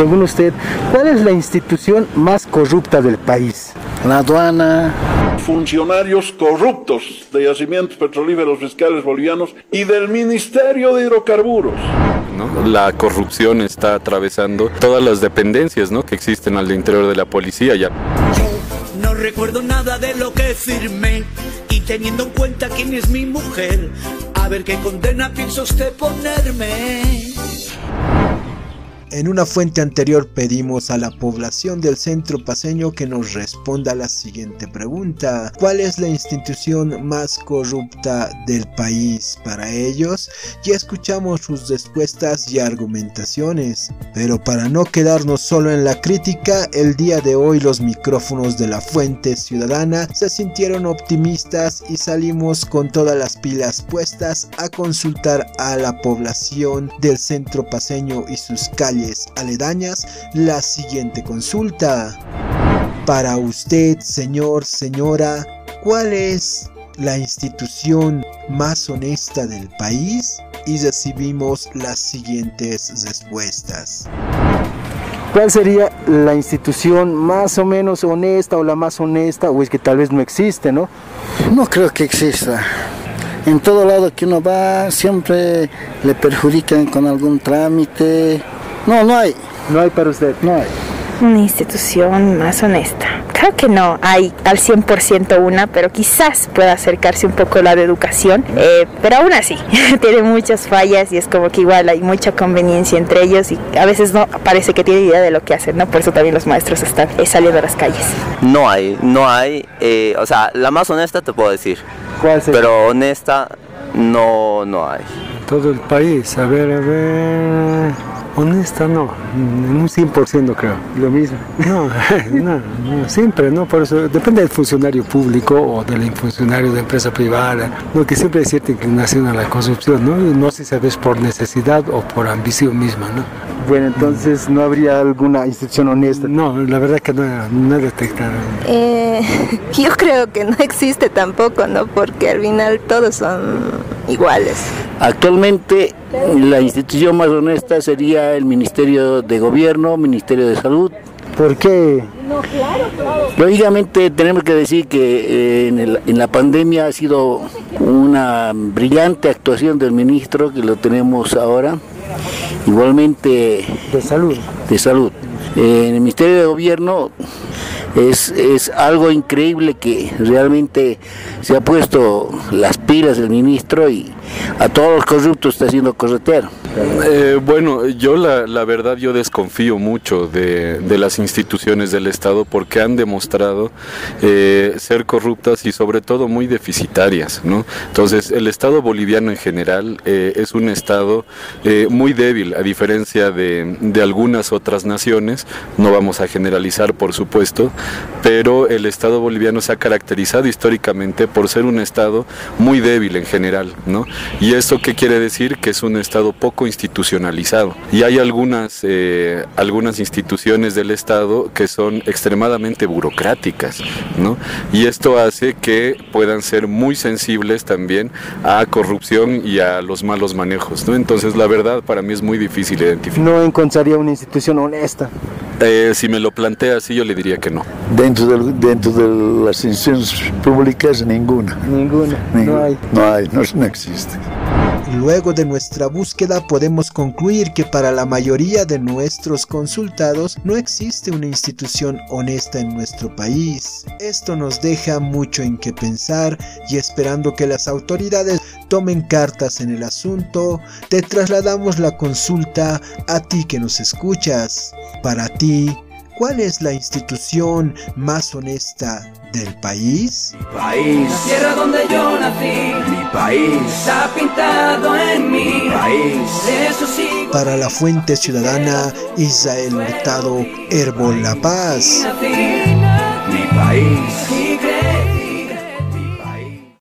según usted, ¿cuál es la institución más corrupta del país? La aduana. Funcionarios corruptos de yacimientos petrolíferos fiscales bolivianos y del Ministerio de Hidrocarburos. La corrupción está atravesando todas las dependencias ¿no? que existen al interior de la policía. Ya. Yo no recuerdo nada de lo que firmé y teniendo en cuenta quién es mi mujer, a ver qué condena piensa usted ponerme. En una fuente anterior pedimos a la población del centro paseño que nos responda la siguiente pregunta. ¿Cuál es la institución más corrupta del país para ellos? Ya escuchamos sus respuestas y argumentaciones. Pero para no quedarnos solo en la crítica, el día de hoy los micrófonos de la fuente ciudadana se sintieron optimistas y salimos con todas las pilas puestas a consultar a la población del centro paseño y sus calles aledañas la siguiente consulta. Para usted, señor, señora, ¿cuál es la institución más honesta del país? Y recibimos las siguientes respuestas. ¿Cuál sería la institución más o menos honesta o la más honesta? O es que tal vez no existe, ¿no? No creo que exista. En todo lado que uno va siempre le perjudican con algún trámite no, no hay. No hay para usted. No hay. Una institución más honesta. Creo que no hay al 100% una, pero quizás pueda acercarse un poco la de educación. Eh, pero aún así, tiene muchas fallas y es como que igual hay mucha conveniencia entre ellos y a veces no parece que tiene idea de lo que hacen, ¿no? Por eso también los maestros están eh, saliendo a las calles. No hay, no hay. Eh, o sea, la más honesta te puedo decir. ¿Cuál sería? Pero honesta, no, no hay. Todo el país, a ver, a ver. Honesta no, en un 100% creo. Lo mismo. No, no, no, siempre, ¿no? Por eso depende del funcionario público o del funcionario de empresa privada, ¿no? que siempre hay cierta inclinación a la corrupción, ¿no? No sé si sabes por necesidad o por ambición misma, ¿no? Bueno, entonces no habría alguna institución honesta. No, la verdad que no, no he detectado. Eh, yo creo que no existe tampoco, ¿no? Porque al final todos son iguales. Actualmente la institución más honesta sería el Ministerio de Gobierno, Ministerio de Salud. ¿Por qué? Lógicamente tenemos que decir que eh, en, el, en, la pandemia ha sido una brillante actuación del ministro que lo tenemos ahora. Igualmente... De salud. De salud. Eh, en el Ministerio de Gobierno es, es, algo increíble que realmente se ha puesto las pilas el ministro y a todos los corruptos está haciendo corretero. Eh, bueno, yo la, la, verdad yo desconfío mucho de, de, las instituciones del Estado porque han demostrado eh, ser corruptas y sobre todo muy deficitarias. ¿no? Entonces el Estado boliviano en general eh, es un Estado eh, muy débil a diferencia de, de, algunas otras naciones. No vamos a generalizar por supuesto, pero el Estado boliviano se ha caracterizado históricamente por ser un Estado muy débil en general. ¿no? ¿Y esto qué quiere decir? Que es un Estado poco institucionalizado. Y hay algunas, eh, algunas instituciones del Estado que son extremadamente burocráticas, ¿no? Y esto hace que puedan ser muy sensibles también a corrupción y a los malos manejos, ¿no? Entonces, la verdad, para mí es muy difícil identificar. ¿No encontraría una institución honesta? Eh, si me lo plantea así, yo le diría que no. Dentro de, dentro de las instituciones públicas, ninguna. Ninguna, ninguna. no hay. No hay, no, no existe. Luego de nuestra búsqueda podemos concluir que para la mayoría de nuestros consultados no existe una institución honesta en nuestro país. Esto nos deja mucho en qué pensar y esperando que las autoridades tomen cartas en el asunto, te trasladamos la consulta a ti que nos escuchas. Para ti, ¿cuál es la institución más honesta del país? Mi país, la tierra donde yo nací, mi país, está pintado en mi país, eso sí. Para la Fuente Ciudadana, Israel Hurtado, Herbol La Paz. Mi país.